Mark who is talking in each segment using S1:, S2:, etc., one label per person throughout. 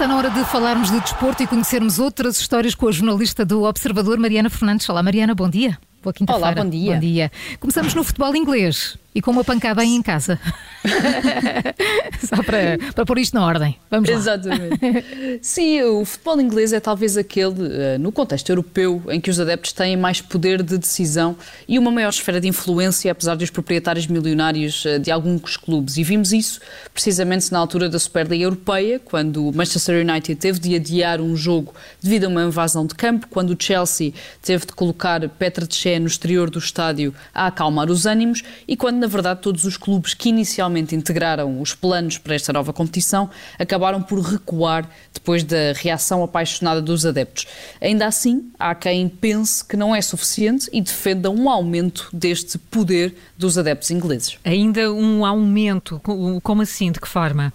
S1: está na hora de falarmos de desporto e conhecermos outras histórias com a jornalista do Observador, Mariana Fernandes. Olá, Mariana, bom dia.
S2: Boa quinta-feira. Olá, bom dia.
S1: Bom dia. Começamos no futebol inglês e com uma pancada aí em casa. Só para, para pôr isto na ordem. Vamos lá.
S2: Exatamente. Sim, o futebol inglês é talvez aquele, eh, no contexto europeu, em que os adeptos têm mais poder de decisão e uma maior esfera de influência, apesar dos proprietários milionários eh, de alguns clubes. E vimos isso precisamente na altura da Superliga Europeia, quando o Manchester United teve de adiar um jogo devido a uma invasão de campo, quando o Chelsea teve de colocar Petra Tchê no exterior do estádio a acalmar os ânimos e quando, na verdade, todos os clubes que inicialmente integraram os planos para esta nova competição acabaram por recuar depois da reação apaixonada dos adeptos. Ainda assim, há quem pense que não é suficiente e defenda um aumento deste poder dos adeptos ingleses.
S1: Ainda um aumento? Como assim? De que forma?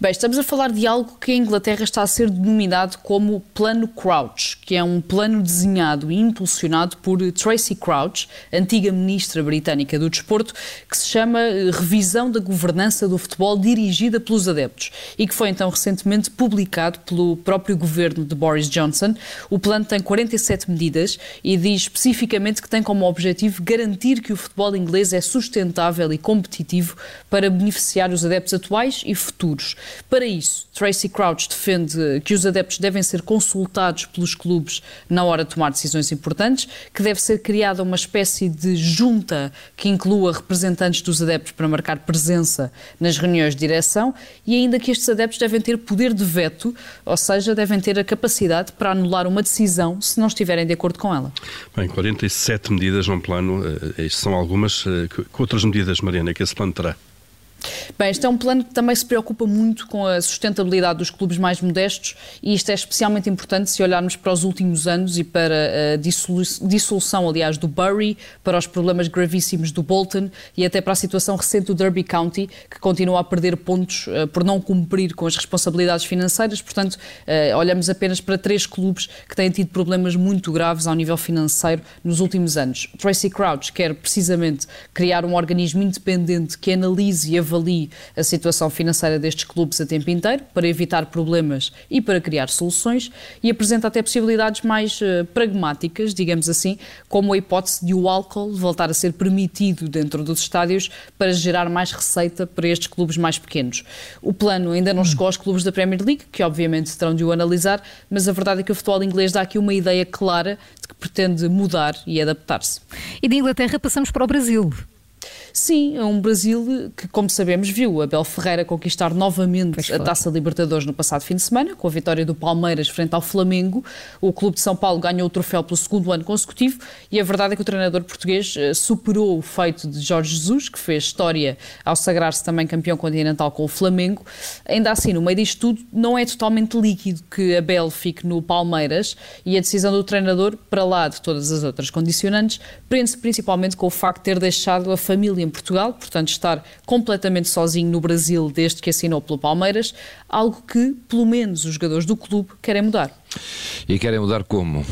S2: Bem, estamos a falar de algo que a Inglaterra está a ser denominado como Plano Crouch, que é um plano desenhado e impulsionado por Tracy Crouch, antiga ministra britânica do desporto, que se chama eh, Revisão da Governança do Futebol dirigida pelos adeptos e que foi então recentemente publicado pelo próprio governo de Boris Johnson. O plano tem 47 medidas e diz especificamente que tem como objetivo garantir que o futebol inglês é sustentável e competitivo para beneficiar os adeptos atuais e futuros futuros. Para isso, Tracy Crouch defende que os adeptos devem ser consultados pelos clubes na hora de tomar decisões importantes, que deve ser criada uma espécie de junta que inclua representantes dos adeptos para marcar presença nas reuniões de direção e ainda que estes adeptos devem ter poder de veto, ou seja, devem ter a capacidade para anular uma decisão se não estiverem de acordo com ela.
S3: Bem, 47 medidas num plano, eh, são algumas. Eh, que outras medidas, Mariana, que esse plano terá?
S2: Bem, este é um plano que também se preocupa muito com a sustentabilidade dos clubes mais modestos e isto é especialmente importante se olharmos para os últimos anos e para a dissolução, aliás, do Bury, para os problemas gravíssimos do Bolton e até para a situação recente do Derby County, que continua a perder pontos uh, por não cumprir com as responsabilidades financeiras. Portanto, uh, olhamos apenas para três clubes que têm tido problemas muito graves ao nível financeiro nos últimos anos. Tracy Crouch quer precisamente criar um organismo independente que analise e avalie a situação financeira destes clubes a tempo inteiro, para evitar problemas e para criar soluções, e apresenta até possibilidades mais uh, pragmáticas, digamos assim, como a hipótese de o álcool voltar a ser permitido dentro dos estádios para gerar mais receita para estes clubes mais pequenos. O plano ainda não chegou aos clubes da Premier League, que obviamente terão de o analisar, mas a verdade é que o futebol inglês dá aqui uma ideia clara de que pretende mudar e adaptar-se.
S1: E de Inglaterra passamos para o Brasil.
S2: Sim, é um Brasil que, como sabemos, viu Abel Ferreira conquistar novamente a Taça Libertadores no passado fim de semana, com a vitória do Palmeiras frente ao Flamengo. O Clube de São Paulo ganhou o troféu pelo segundo ano consecutivo e a verdade é que o treinador português eh, superou o feito de Jorge Jesus, que fez história ao sagrar-se também campeão continental com o Flamengo. Ainda assim, no meio disto tudo, não é totalmente líquido que Abel fique no Palmeiras e a decisão do treinador, para lá de todas as outras condicionantes, prende-se principalmente com o facto de ter deixado a família em Portugal, portanto estar completamente sozinho no Brasil desde que assinou pelo Palmeiras, algo que, pelo menos, os jogadores do clube querem mudar.
S4: E querem mudar como?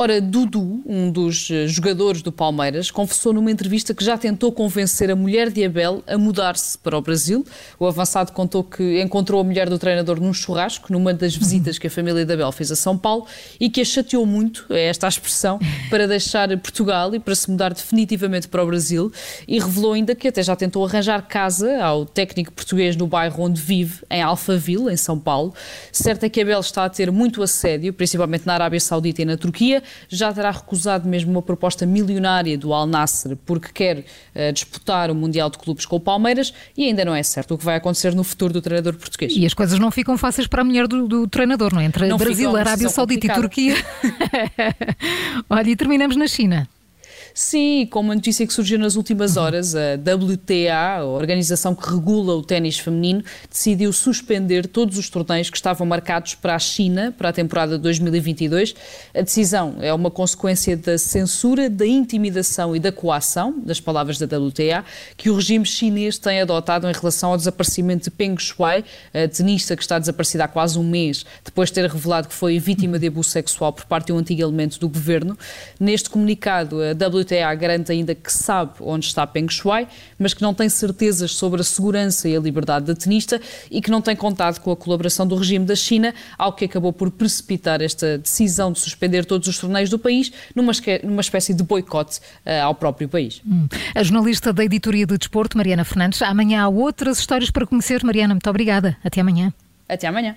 S2: Ora, Dudu, um dos eh, jogadores do Palmeiras, confessou numa entrevista que já tentou convencer a mulher de Abel a mudar-se para o Brasil. O avançado contou que encontrou a mulher do treinador num churrasco, numa das visitas que a família de Abel fez a São Paulo, e que a chateou muito, é esta a expressão, para deixar Portugal e para se mudar definitivamente para o Brasil. E revelou ainda que até já tentou arranjar casa ao técnico português no bairro onde vive, em Alphaville, em São Paulo. Certo é que Abel está a ter muito assédio, principalmente na Arábia Saudita e na Turquia já terá recusado mesmo uma proposta milionária do Al Nassr porque quer uh, disputar o Mundial de Clubes com o Palmeiras e ainda não é certo o que vai acontecer no futuro do treinador português.
S1: E as coisas não ficam fáceis para a mulher do, do treinador, não é? Entre não Brasil, Arábia Saudita complicada. e Turquia. Olha, e terminamos na China.
S2: Sim, com uma notícia que surgiu nas últimas horas, a WTA, a organização que regula o ténis feminino, decidiu suspender todos os torneios que estavam marcados para a China para a temporada 2022. A decisão é uma consequência da censura, da intimidação e da coação, das palavras da WTA, que o regime chinês tem adotado em relação ao desaparecimento de Peng Shuai, a tenista que está desaparecida há quase um mês, depois de ter revelado que foi vítima de abuso sexual por parte de um antigo elemento do governo. Neste comunicado, a WTA WTA garante ainda que sabe onde está Peng Shuai, mas que não tem certezas sobre a segurança e a liberdade da tenista e que não tem contado com a colaboração do regime da China, algo que acabou por precipitar esta decisão de suspender todos os torneios do país numa, numa espécie de boicote uh, ao próprio país.
S1: Hum. A jornalista da editoria de desporto, Mariana Fernandes. Amanhã há outras histórias para conhecer. Mariana, muito obrigada. Até amanhã.
S2: Até amanhã.